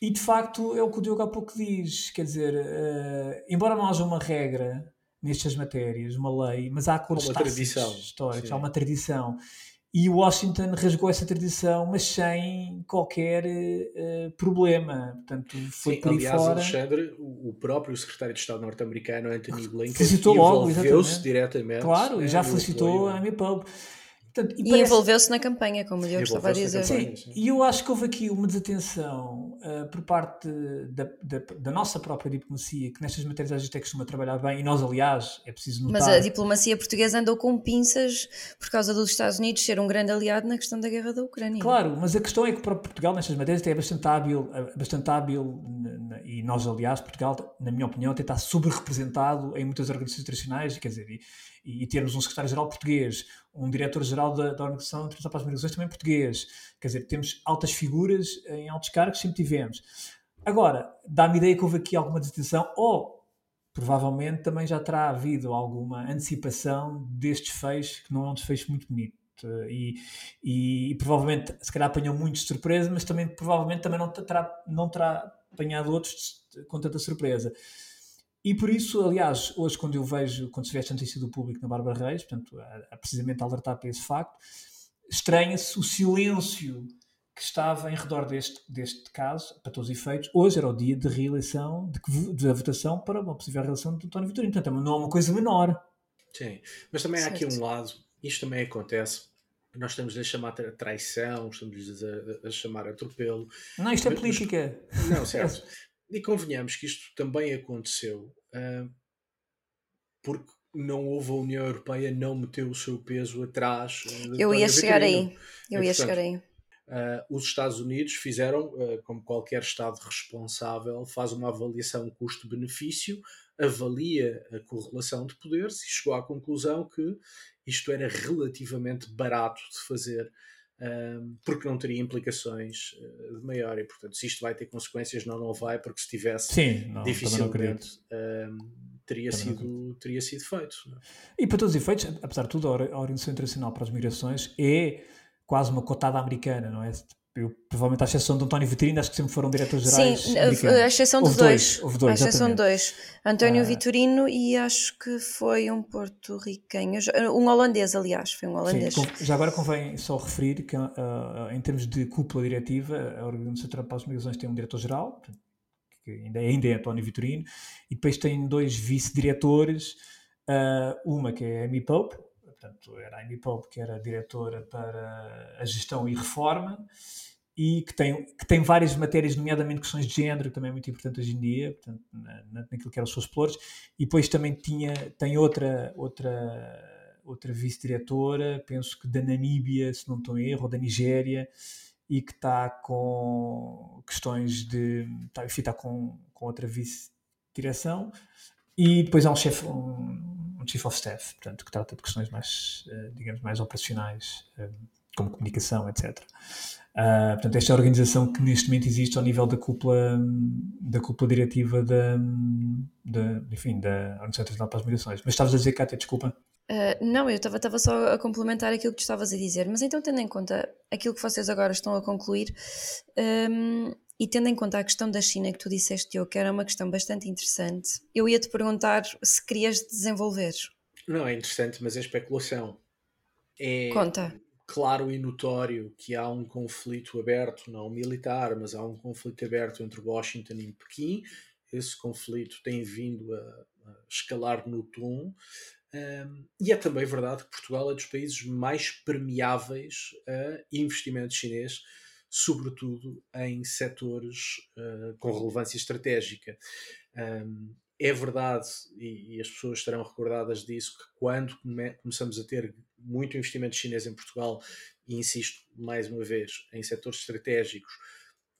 E de facto é o que o Diogo há pouco diz, quer dizer, uh, embora não haja uma regra nestas matérias, uma lei, mas há acordos há uma tradição. históricos, Sim. há uma tradição. E Washington rasgou essa tradição, mas sem qualquer uh, problema. Portanto, foi Sim, por aliás, fora. Alexandre, o próprio secretário de Estado norte-americano, Anthony Blinken, felicitou logo, envolveu-se diretamente. Claro, e já felicitou a Amy Pope. Portanto, e, e envolveu-se na campanha, como o Diogo estava a dizer. Sim, sim, e eu acho que houve aqui uma desatenção uh, por parte da, da, da, nossa própria diplomacia, que nestas matérias a gente é costuma trabalhar bem, e nós, aliás, é preciso notar. Mas a diplomacia portuguesa andou com pinças por causa dos Estados Unidos ser um grande aliado na questão da guerra da Ucrânia. Claro, mas a questão é que para Portugal, nestas matérias, é bastante hábil, eh, bastante hábil e nós, aliás, Portugal, na minha opinião, até está subrepresentado em muitas organizações internacionais, quer dizer, e, e termos um secretário-geral português, um diretor-geral da, da Organização Internacional para as Migrações também português. Quer dizer, temos altas figuras em altos cargos, sempre tivemos. Agora, dá-me ideia que houve aqui alguma detenção, ou provavelmente também já terá havido alguma antecipação destes fechos, que não é um desfecho muito bonito. E, e, e, provavelmente, se calhar apanhou muitos de surpresa, mas também provavelmente também não terá, não terá apanhado outros com tanta surpresa. E por isso, aliás, hoje quando eu vejo, quando se vê esta notícia do público na Bárbara Reis, portanto, a, a precisamente alertar para esse facto, estranha-se o silêncio que estava em redor deste, deste caso, para todos os efeitos. Hoje era o dia de reeleição, de, de votação para uma possível reeleição de António Vitorino. Portanto, não é uma coisa menor. Sim, mas também certo. há aqui um lado, isto também acontece, nós estamos a chamar a traição, estamos a, a, chamar atropelo. Não, isto é política. Mas, não, certo. E convenhamos que isto também aconteceu uh, porque não houve a União Europeia não meteu o seu peso atrás. Eu ia chegar aí. Eu ia chegar aí. Uh, os Estados Unidos fizeram, uh, como qualquer Estado responsável, faz uma avaliação custo-benefício, avalia a correlação de poderes e chegou à conclusão que isto era relativamente barato de fazer porque não teria implicações uh, de maior. E portanto se isto vai ter consequências não não vai porque se tivesse Sim, não, dificilmente teria sido teria sido feito é? e para todos os efeitos apesar de tudo a Organização Internacional para as Migrações é quase uma cotada americana não é eu, provavelmente, à exceção de António Vitorino, acho que sempre foram diretores-gerais. Sim, a exceção de dois. Houve dois. A exceção de dois. António ah. Vitorino e acho que foi um porto-riquenho, um holandês, aliás, foi um holandês. Sim, já agora convém só referir que, uh, em termos de cúpula diretiva, a Organização para as Migrações tem um diretor-geral, que ainda, ainda é António Vitorino, e depois tem dois vice-diretores, uh, uma que é a Amy Pope, portanto, era a Amy Pope, que era diretora para a gestão e reforma, e que tem, que tem várias matérias, nomeadamente questões de género, que também é muito importante hoje em dia, portanto, na, naquilo que eram os seus explores, e depois também tinha, tem outra, outra, outra vice-diretora, penso que da Namíbia, se não estou em erro, ou da Nigéria, e que está com questões de. Está, enfim, está com, com outra vice-direção, e depois há um chefe, um, um, chief of staff, portanto, que trata de questões mais, eh, digamos, mais operacionais, eh, como comunicação, etc. Uh, portanto, esta é a organização que neste momento existe ao nível da cúpula, da cúpula diretiva da, da, enfim, da Organização Internacional para as Migrações. Mas estavas a dizer, Cátia, desculpa. Uh, não, eu estava só a complementar aquilo que tu estavas a dizer, mas então, tendo em conta aquilo que vocês agora estão a concluir um, e tendo em conta a questão da China que tu disseste, eu, que era uma questão bastante interessante, eu ia te perguntar se querias desenvolver. Não, é interessante, mas é especulação. É... Conta claro e notório que há um conflito aberto, não militar, mas há um conflito aberto entre Washington e Pequim. Esse conflito tem vindo a, escalar no tom. E é também verdade que Portugal é dos países mais permeáveis a investimento chinês, sobretudo em setores uh, com relevância estratégica. É verdade, e, as pessoas estarão recordadas disso, que quando come, começamos a ter muito investimento chinês em Portugal, e insisto mais uma vez em setores estratégicos,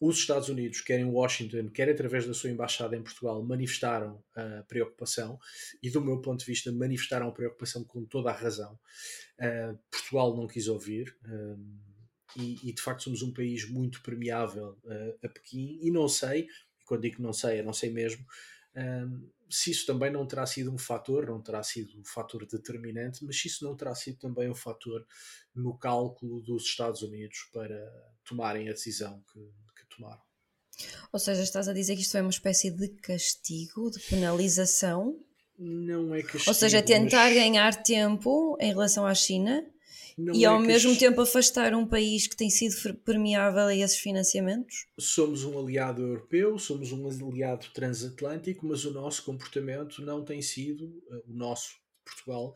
os Estados Unidos, quer em Washington, quer através da sua embaixada em Portugal, manifestaram a preocupação e, do meu ponto de vista, manifestaram a preocupação com toda a razão. Uh, Portugal não quis ouvir. Uh, e, e, de facto somos um país muito permeável uh, a Pequim e não sei, e quando digo não sei, eu não sei mesmo, Um, se isso também não terá sido um fator, não terá sido um fator determinante, mas se isso não terá sido também um fator no cálculo dos Estados Unidos para tomarem a decisão que, que tomaram. Ou seja, estás a dizer que isto é uma espécie de castigo, de penalização? Não é castigo. Ou seja, tentar mas... ganhar tempo em relação à China não e ao é mesmo as... tempo afastar um país que tem sido permeável a esses financiamentos? Somos um aliado europeu, somos um aliado transatlântico, mas o nosso comportamento não tem sido, eh, o nosso, Portugal,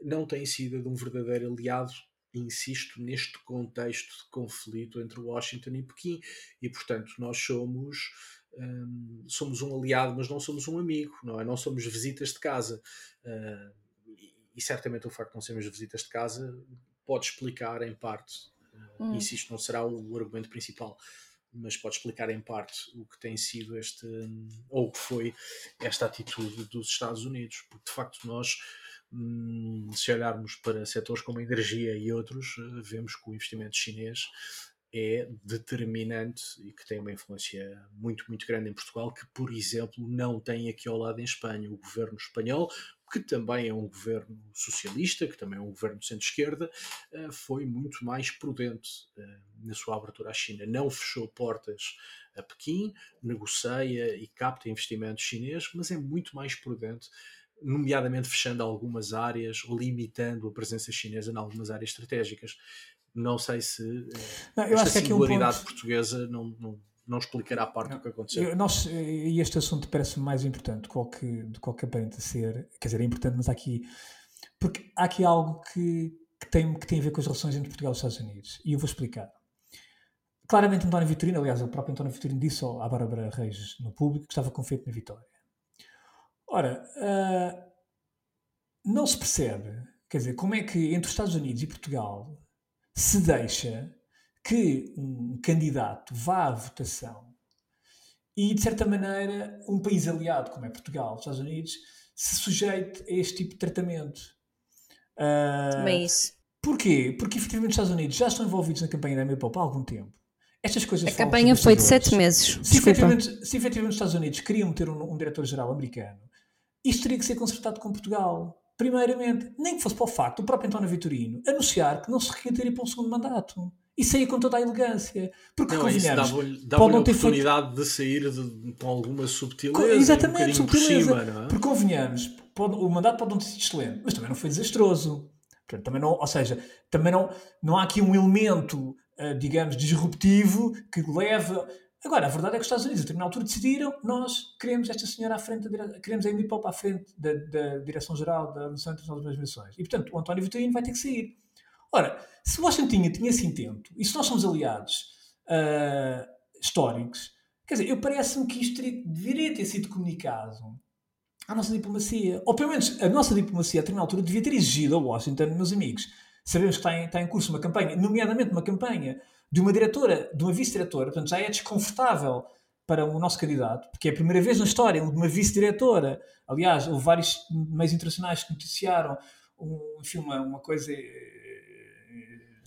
não tem sido de um verdadeiro aliado, insisto, neste contexto de conflito entre Washington e Pequim. E, portanto, nós somos. Um, somos um aliado, mas não somos um amigo, não é? Não somos visitas de casa. Uh, e certamente o facto de não sermos visitas de casa pode explicar em parte, uh, hum. insisto, não será o, argumento principal, mas pode explicar em parte o que tem sido este, ou o que foi esta atitude dos Estados Unidos, porque de facto nós, hum, se olharmos para setores como a energia e outros, uh, vemos que o investimento chinês é determinante e que tem uma influência muito, muito grande em Portugal, que, por exemplo, não tem aqui ao lado em Espanha. O governo espanhol que também é um governo socialista, que também é um governo de centro-esquerda, eh, foi muito mais prudente eh, na sua abertura à China. Não fechou portas a Pequim, negocia e capta investimentos chineses, mas é muito mais prudente nomeadamente fechando algumas áreas ou limitando a presença chinesa em algumas áreas estratégicas. Não sei se eh, não, esta singularidade um ponto... portuguesa não, não, não explicará a parte não, do que aconteceu. Nós, e este assunto parece mais importante do que, do que aparenta ser. Quer dizer, é importante, mas há aqui. Porque há aqui algo que, que, tem, que tem a ver com as relações entre Portugal e os Estados Unidos. E eu vou explicar. Claramente, António Vitorino, aliás, o próprio António Vitorino disse à Bárbara Reis no público que estava confiante na vitória. Ora, uh, não se percebe, quer dizer, como é que entre os Estados Unidos e Portugal se deixa que um candidato vá à votação e, de certa maneira, um país aliado, como é Portugal, os Estados Unidos, se sujeite a este tipo de tratamento. Uh, Também isso. Porquê? Porque, efetivamente, os Estados Unidos já estão envolvidos na campanha da Europol há algum tempo. Estas coisas a campanha foi de sete meses. Se efetivamente, se efetivamente, os Estados Unidos queriam ter um, um diretor-geral americano, isto teria que ser consertado com Portugal. Primeiramente, nem que fosse para o facto do próprio António Vitorino anunciar que não se requeria para um segundo mandato e saía com toda a elegância. Porque não, convenhamos, dava-lhe dava a oportunidade feito... de sair de, com alguma subtileza. Exatamente, um subtileza. Por cima, é? Porque convenhamos, pode, o mandato pode não ter sido excelente, mas também não foi desastroso. Portanto, também não, ou seja, também não, não há aqui um elemento, uh, digamos, disruptivo que leva. Agora, a verdade é que os Estados Unidos, a determinada altura, decidiram: nós queremos esta senhora à frente, da, queremos a Amy Pope à frente da, da Direção-Geral da Missão Internacional das Nações. E, portanto, o António Vitorino vai ter que sair. Ora, se Washington tinha, esse intento, e se nós somos aliados uh, históricos, quer dizer, eu parece-me que isto teria, deveria ter sido comunicado à nossa diplomacia. Ou pelo menos a nossa diplomacia, a determinada altura, devia ter exigido a Washington, meus amigos. Sabemos que está em, está em curso uma campanha, nomeadamente uma campanha de uma diretora, de uma vice-diretora, portanto já é desconfortável para o nosso candidato, porque é a primeira vez na história de uma vice-diretora. Aliás, houve vários meios internacionais que noticiaram um, enfim, uma, uma coisa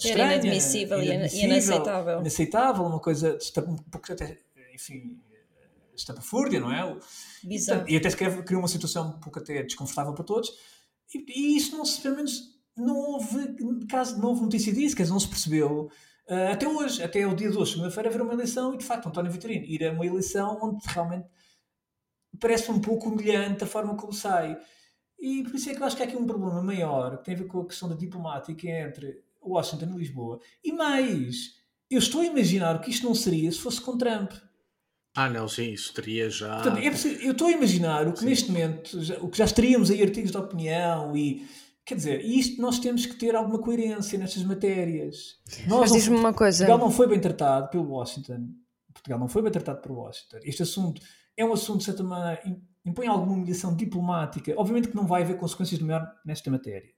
estranha, inadmissível, inadmissível e inaceitável. Inaceitável, uma coisa um pouco até, enfim, estapafúrdia, não é? Bizarro. E até se criou uma situação um pouco até desconfortável para todos. E, e isso não se, pelo menos, não houve, caso, não houve notícia disso, quer dizer, não se percebeu. Uh, até hoje, até o dia de hoje, segunda-feira, haver uma eleição e de facto António Vitorino ir a uma eleição onde realmente parece um pouco humilhante a forma como sai. E por isso é que eu acho que há aqui um problema maior que tem a ver com a questão da diplomática entre Washington e Lisboa. E mais, eu estou a imaginar que isto não seria se fosse com Trump. Ah, não, sim, isso teria já. Portanto, é eu estou a imaginar o que sim. neste momento, já, o que já estaríamos aí artigos de opinião e. Quer dizer, isto nós temos que ter alguma coerência nestas matérias. Nós Mas diz-me uma coisa. Portugal não foi bem tratado pelo Washington. Portugal não foi bem tratado por Washington. Este assunto é um assunto, de certa maneira, impõe alguma humilhação diplomática. Obviamente que não vai haver consequências de maior nesta matéria.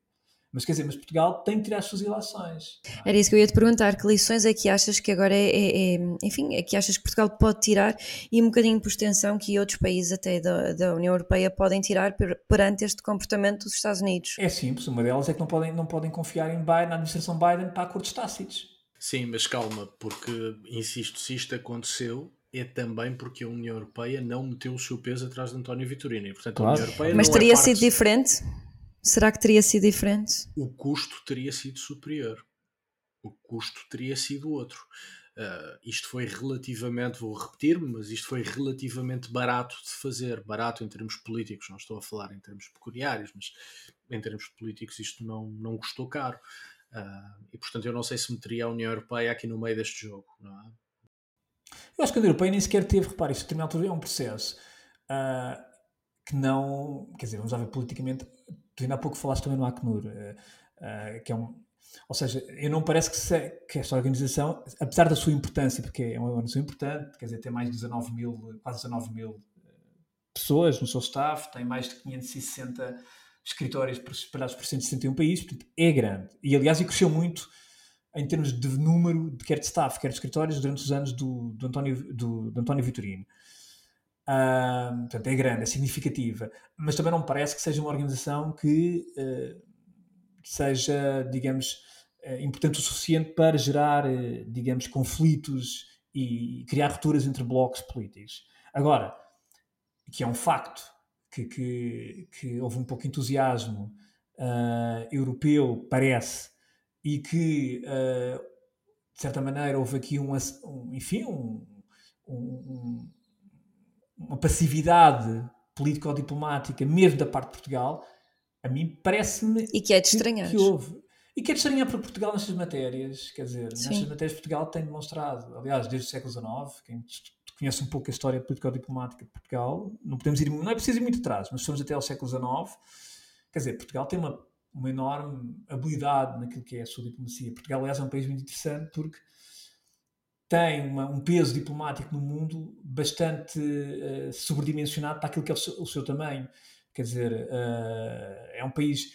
Mas quer dizer, mas Portugal tem que tirar as suas ilações. É? Era isso que eu ia te perguntar, que lições é que achas que agora é, é, é, enfim, é que achas que Portugal pode tirar e um bocadinho por extensão que outros países até da, da União Europeia podem tirar perante este comportamento dos Estados Unidos? É simples, uma delas é que não podem, não podem confiar em Biden, na administração Biden para acordos tácitos. Sim, mas calma, porque, insisto, se isto aconteceu, é também porque a União Europeia não meteu o seu peso atrás de António Vitorino. E, portanto, claro. a União Europeia Mas é teria é sido diferente? Será que teria sido diferente? O custo teria sido superior. O custo teria sido outro. Uh, isto foi relativamente, vou repetir-me, mas isto foi relativamente barato de fazer. Barato em termos políticos, não estou a falar em termos peculiares, mas em termos políticos isto não, não custou caro. Uh, e portanto eu não sei se meteria a União Europeia aqui no meio deste jogo. Não é? Eu acho que a União Europeia nem sequer teve, repare, altura é um processo uh, que não, quer dizer, vamos lá ver politicamente, tu ainda há pouco falaste também no Acnur, que é um, ou seja, eu não parece que, se, que, esta organização, apesar da sua importância, porque é uma organização importante, quer dizer, tem mais de 19 mil, quase 19 mil eh, pessoas no seu staff, tem mais de 560 escritórios espalhados por 161 países, portanto é grande. E aliás, e cresceu muito em termos de número de quer de staff, quer de escritórios durante os anos do, do, António, do, do António Vitorino. Uh, portanto, é grande, é significativa, mas também não parece que seja uma organização que uh, seja, digamos, eh, importante o suficiente para gerar, eh, digamos, conflitos e criar rupturas entre blocos políticos. Agora, que é um facto que, que, que houve um pouco de entusiasmo uh, europeu, parece, e que, uh, de certa maneira, houve aqui um, um enfim, um, um, uma passividade político-diplomática, mesmo da parte de Portugal, a mim parece-me. E que é de estranhar. Que, que houve. E que é de estranhar para Portugal nestas matérias, quer dizer, Sim. nestas matérias Portugal tem demonstrado, aliás, desde o século XIX, quem conhece um pouco a história político-diplomática de Portugal, não podemos ir, não é preciso ir muito atrás, mas somos até ao século XIX, quer dizer, Portugal tem uma, uma enorme habilidade naquilo que é a sua diplomacia. Portugal, aliás, é um país muito interessante porque tem uma, um peso diplomático no mundo bastante uh, sobredimensionado para aquilo que é o seu, o seu tamanho. Quer dizer, uh, é um país.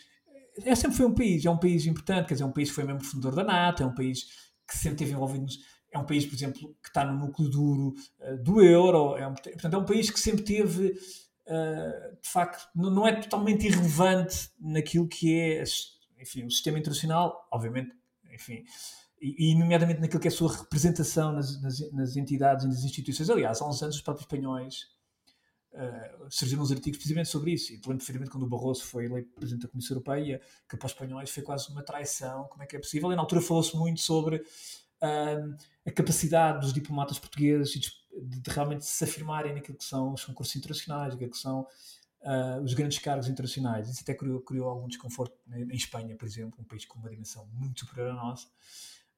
É, sempre foi um país, é um país importante, quer dizer, é um país que foi membro fundador da NATO, é um país que sempre teve envolvido. É um país, por exemplo, que está no núcleo duro uh, do euro, é um, portanto, é um país que sempre teve. Uh, de facto, não, não é totalmente irrelevante naquilo que é enfim, o sistema internacional, obviamente, enfim, e, nomeadamente naquilo que é a sua representação nas, nas, nas, entidades e nas instituições. Aliás, há uns anos os próprios espanhóis Uh, surgiram uns artigos precisamente sobre isso. E lembro quando o Barroso foi eleito presidente da Comissão Europeia, que para os espanhóis foi quase uma traição. Como é que é possível? E na altura falou-se muito sobre uh, a capacidade dos diplomatas portugueses de, de, realmente se afirmarem naquilo que são os concursos internacionais, naquilo que são uh, os grandes cargos internacionais. Isso até criou, criou algum desconforto em Espanha, por exemplo, um país com uma dimensão muito superior à nossa,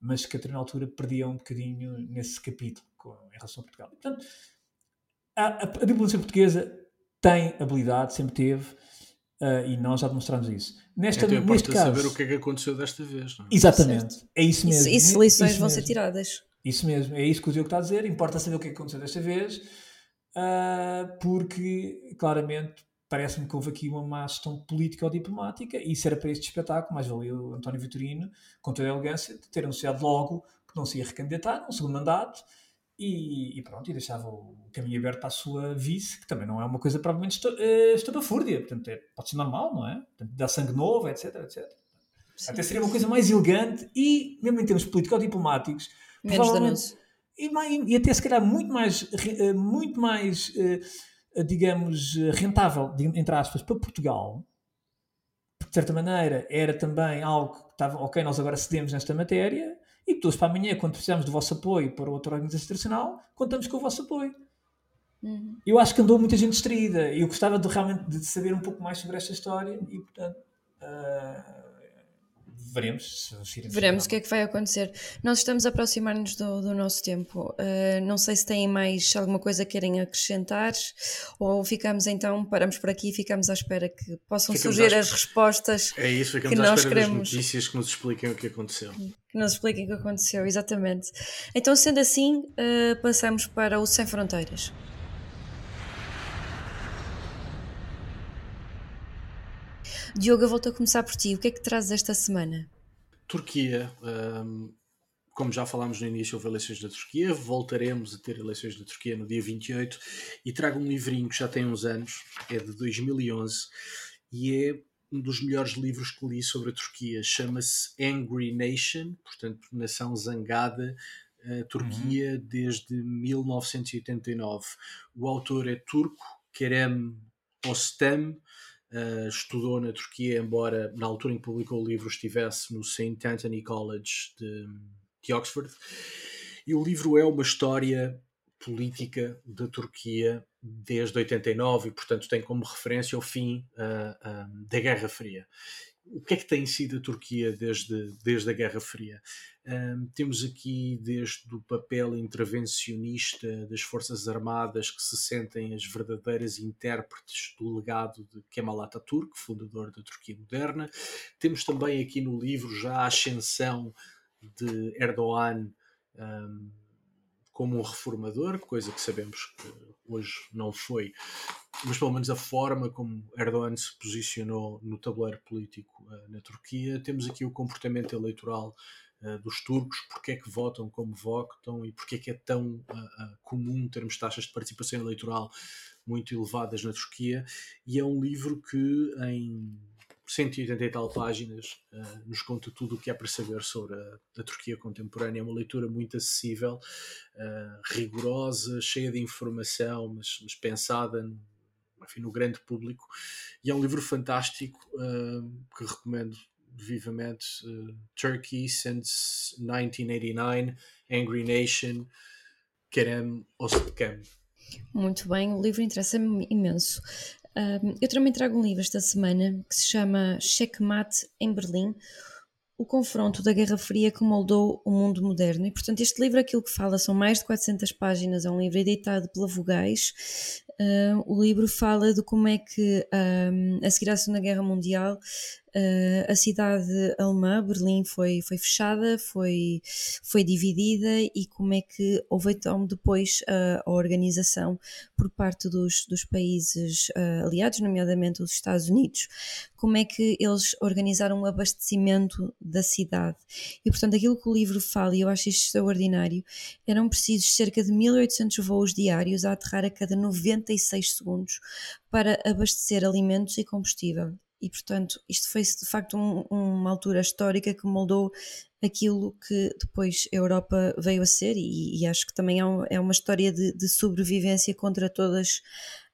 mas que até na altura perdia um bocadinho nesse capítulo com, em relação a Portugal. Portanto, a, a, a diplomacia portuguesa tem habilidade, sempre teve, uh, e nós já demonstramos isso. Nesta, então neste caso, saber o que é que aconteceu desta vez. Não é? Exatamente, é isso mesmo. E se lições vão ser tiradas. Isso mesmo, é isso que o Diogo está a dizer. Importa saber o que é que aconteceu desta vez, uh, porque claramente parece-me que houve aqui uma má gestão política ou diplomática, e isso era para este espetáculo, mais valia o António Vitorino, com toda a elegância, de ter anunciado logo que não se ia recandidatar, um segundo mandato, e, e, pronto, e deixava o caminho aberto para a sua vice, que também não é uma coisa provavelmente eh, estapafúrdia, portanto é, pode ser normal, não é? Portanto, dá sangue novo, etc, etc. Sim. Até seria uma coisa mais elegante e, mesmo em termos político-diplomáticos, menos danoso. E, e, até se calhar muito mais, eh, muito mais eh, digamos, rentável, entre aspas, para Portugal, porque de certa maneira era também algo que estava, ok, nós agora cedemos nesta matéria, e todos para amanhã, quando precisamos do vosso apoio para outra organização internacional, contamos com o vosso apoio. Uhum. Eu acho que andou muita gente distraída e eu gostava de, realmente de saber um pouco mais sobre esta história e, portanto, uh, veremos se Veremos o que é que vai acontecer. Nós estamos a aproximar-nos do, do, nosso tempo. Uh, não sei se têm mais alguma coisa que querem acrescentar ou ficamos então, paramos por aqui e ficamos à espera que possam ficamos surgir as respostas é isso, que nós queremos. notícias que nos expliquem o que aconteceu. Que nos expliquem o que aconteceu, exatamente. Então, sendo assim, uh, passamos para o Sem Fronteiras. Diogo, eu volto a começar por ti. O que é que trazes esta semana? Turquia. Um, como já falámos no início, houve eleições da Turquia. Voltaremos a ter eleições da Turquia no dia 28. E trago um livrinho que já tem uns anos, é de 2011, e é um dos melhores livros que li sobre a Turquia. Chama-se Angry Nation, portanto, Nação Zangada. a Turquia uhum. desde 1989. O autor é turco, Kerem Ostem, uh, estudou na Turquia, embora na altura em que publicou o livro estivesse no St. Anthony College de, de Oxford. E o livro é uma história política da Turquia desde 89 e, portanto, tem como referência o fim uh, uh, da Guerra Fria. O que é que tem sido a Turquia desde, desde a Guerra Fria? Um, temos aqui desde o papel intervencionista das Forças Armadas que se sentem as verdadeiras intérpretes do legado de Kemal Atatürk, fundador da Turquia moderna. Temos também aqui no livro já a ascensão de Erdogan um, como um reformador, coisa que sabemos que hoje não foi, mas pelo menos a forma como Erdogan se posicionou no tabuleiro político uh, na Turquia. Temos aqui o comportamento eleitoral uh, dos turcos, porque é que votam como votam e porque é que é tão uh, comum termos taxas de participação eleitoral muito elevadas na Turquia. E é um livro que em 180 e tal páginas, uh, nos conta tudo o que há para saber sobre a, a Turquia contemporânea. É uma leitura muito acessível, uh, rigorosa, cheia de informação, mas, mas pensada no, enfim, no, grande público. E é um livro fantástico uh, que recomendo vivamente. Turkey since 1989, Angry Nation, Kerem Ostkem. Muito bem, o livro interessa-me imenso. Um, eu também trago um livro esta semana que se chama Checkmate em Berlim, o confronto da Guerra Fria que moldou o mundo moderno. E, portanto, este livro, aquilo que fala, são mais de 400 páginas, é um livro editado pela Vogais. Uh, o livro fala de como é que, um, a seguir à Segunda Guerra Mundial, Uh, a cidade alemã, Berlim, foi, foi fechada, foi, foi dividida e como é que houve então depois uh, a organização por parte dos, dos países uh, aliados, nomeadamente os Estados Unidos, como é que eles organizaram o abastecimento da cidade. E portanto, aquilo que o livro fala, e eu acho isto extraordinário, eram precisos cerca de 1800 voos diários a aterrar a cada 96 segundos para abastecer alimentos e combustível e portanto isto foi de facto um, uma altura histórica que moldou aquilo que depois a Europa veio a ser. E, e acho que também é, um, é uma história de, de, sobrevivência contra todas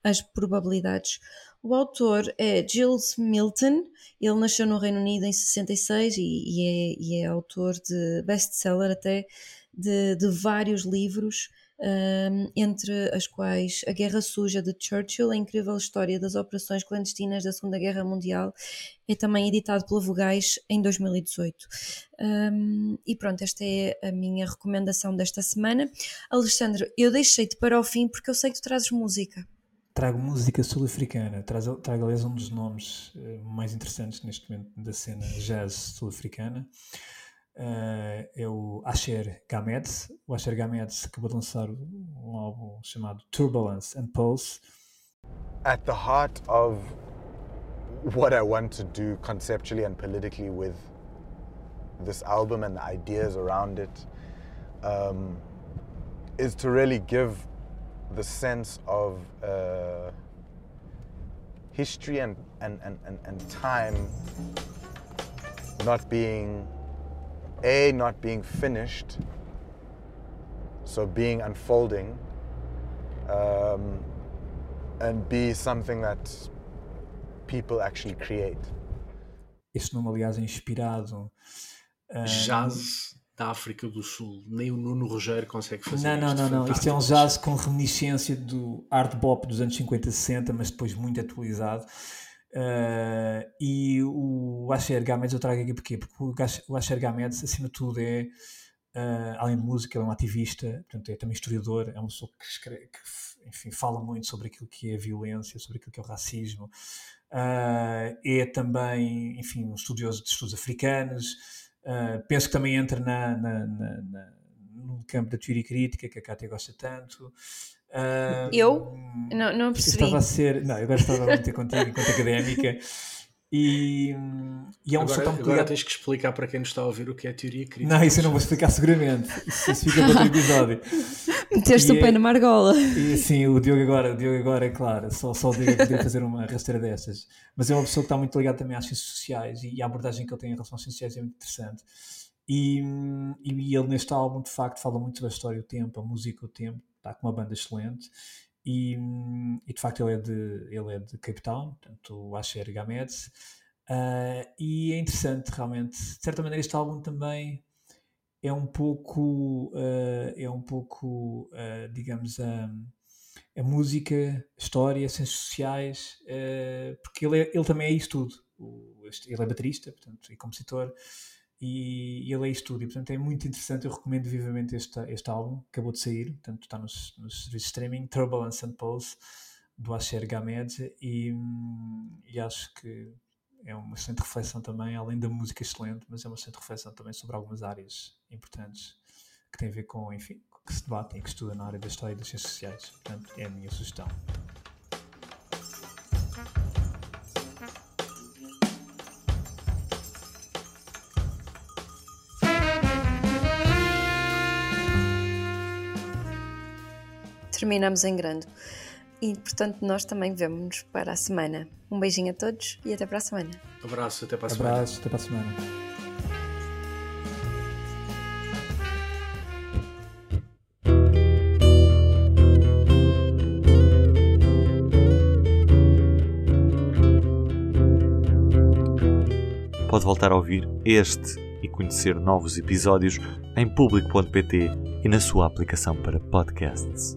as probabilidades. O autor é Giles Milton, ele nasceu no Reino Unido em 66 e, e, é, e é autor de best-seller até de, de vários livros entre as quais A Guerra Suja de Churchill, a incrível história das operações clandestinas da Segunda Guerra Mundial, é também editado pela Vogais em 2018. Um, e pronto, esta é a minha recomendação desta semana. Alexandre, eu deixei-te para o fim porque eu sei que tu trazes música. Trago música sul-africana, trago, trago aliás um dos nomes eh, mais interessantes neste momento da cena jazz sul-africana. Uh, é o Asher Gamed. O Asher Gamed acabou de lançar um álbum chamado Turbulence and Pulse. At the heart of what I want to do conceptually and politically with this album and the ideas around it um, is to really give the sense of uh, history and, and, and, and time not being A, not being finished, so being unfolding, um, and B, something that people actually create. Este nome, aliás, é inspirado. Um... Jazz da África do Sul. Nem o Nuno Rogério consegue fazer Não, não, não, não. Isto é um jazz com reminiscência do art bop dos anos 50 e 60, mas depois muito atualizado. Uh, e o Asher Gamedes eu trago aqui porquê? Porque o Asher Gamedes, acima de tudo, é, uh, além de música, é um ativista, portanto, é também historiador, é uma pessoa que, escreve, que enfim, fala muito sobre aquilo que é a violência, sobre aquilo que é o racismo. Uh, é também, enfim, um estudioso de estudos africanos. penso que também entra na, na, na, no campo da teoria crítica, que a Cátia gosta tanto. Uh, eu? Não, não percebi. Estava a ser. Não, agora estava a meter contigo enquanto académica. E, e é um agora, agora tens que explicar para quem nos está a ouvir o que é teoria crítica. Não, isso eu não vou explicar seguramente. Isso, isso fica para outro episódio. Meteste o pé na margola. E, sim, o Diogo agora, o Diogo agora é claro, só, só o Diogo poderia fazer uma rasteira dessas. Mas é uma pessoa que está muito ligada também às ciências sociais e a abordagem que ele tem em relação às ciências sociais é muito interessante. E, e ele neste álbum de facto fala muito sobre a história, o tempo, a música, o tempo, está com uma banda excelente. E, e, de facto ele é de, ele é de Cape Town, portanto o Asher Gamedes. Uh, e é interessante realmente, de certa maneira este álbum também é um pouco, uh, é um pouco, uh, digamos, a, música, a história, as ciências sociais, porque ele, é, ele também é isso tudo. O, este, ele é baterista, portanto, e compositor, e, ele é estúdio, portanto é muito interessante, eu recomendo vivamente este, este álbum, acabou de sair, portanto está nos, nos serviços de streaming, Turbulence and Pulse, do Asher Gamed, e, e acho que é uma excelente reflexão também, além da música excelente, mas é uma excelente reflexão também sobre algumas áreas importantes que têm a ver com, enfim, que se debatem, que estudam na área da história e das ciências sociais, portanto é a minha sugestão. Terminamos em grande. E portanto, nós também vemos-nos para a semana. Um beijinho a todos e até para a semana. Abraço, até para a semana. Abraço, até para a semana. Pode voltar a ouvir este e conhecer novos episódios em público.pt e na sua aplicação para podcasts.